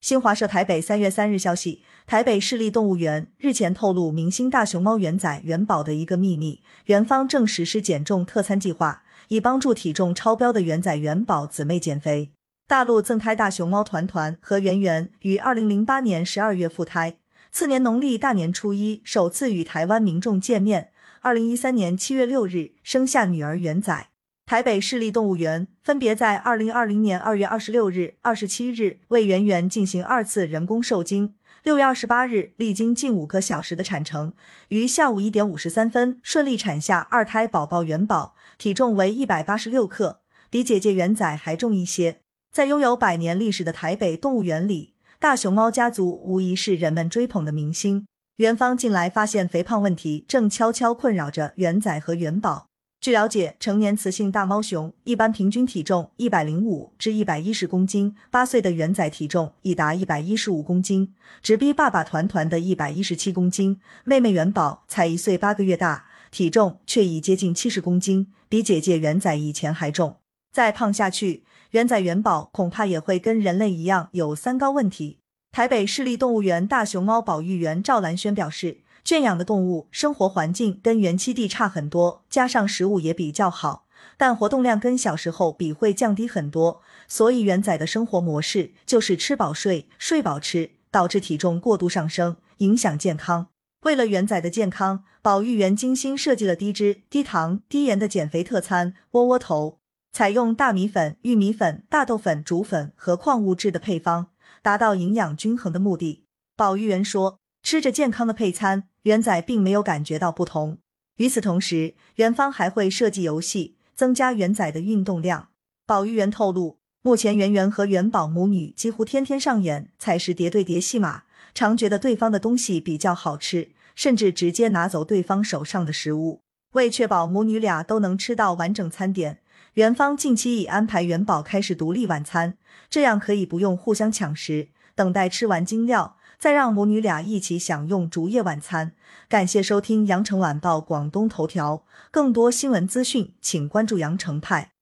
新华社台北三月三日消息，台北市立动物园日前透露明星大熊猫元仔元宝的一个秘密，园方正实施减重特餐计划，以帮助体重超标的元仔元宝姊妹减肥。大陆赠胎大熊猫团团和圆圆于二零零八年十二月复胎，次年农历大年初一首次与台湾民众见面，二零一三年七月六日生下女儿元仔。台北市立动物园分别在二零二零年二月二十六日、二十七日为圆圆进行二次人工受精。六月二十八日，历经近五个小时的产程，于下午一点五十三分顺利产下二胎宝宝元宝，体重为一百八十六克，比姐姐元仔还重一些。在拥有百年历史的台北动物园里，大熊猫家族无疑是人们追捧的明星。园方近来发现肥胖问题正悄悄困扰着元仔和元宝。据了解，成年雌性大猫熊一般平均体重一百零五至一百一十公斤，八岁的元仔体重已达一百一十五公斤，直逼爸爸团团的一百一十七公斤。妹妹元宝才一岁八个月大，体重却已接近七十公斤，比姐姐元仔以前还重。再胖下去，元仔元宝恐怕也会跟人类一样有三高问题。台北市立动物园大熊猫保育员赵兰轩表示。圈养的动物生活环境跟原栖地差很多，加上食物也比较好，但活动量跟小时候比会降低很多，所以元仔的生活模式就是吃饱睡，睡饱吃，导致体重过度上升，影响健康。为了元仔的健康，保育员精心设计了低脂、低糖、低盐的减肥特餐窝窝头，采用大米粉、玉米粉、大豆粉、竹粉和矿物质的配方，达到营养均衡的目的。保育员说。吃着健康的配餐，元仔并没有感觉到不同。与此同时，元方还会设计游戏，增加元仔的运动量。保育员透露，目前圆圆和元宝母女几乎天天上演采食叠对叠戏码，常觉得对方的东西比较好吃，甚至直接拿走对方手上的食物。为确保母女俩都能吃到完整餐点，元方近期已安排元宝开始独立晚餐，这样可以不用互相抢食，等待吃完精料。再让母女俩一起享用竹叶晚餐。感谢收听羊城晚报广东头条，更多新闻资讯，请关注羊城派。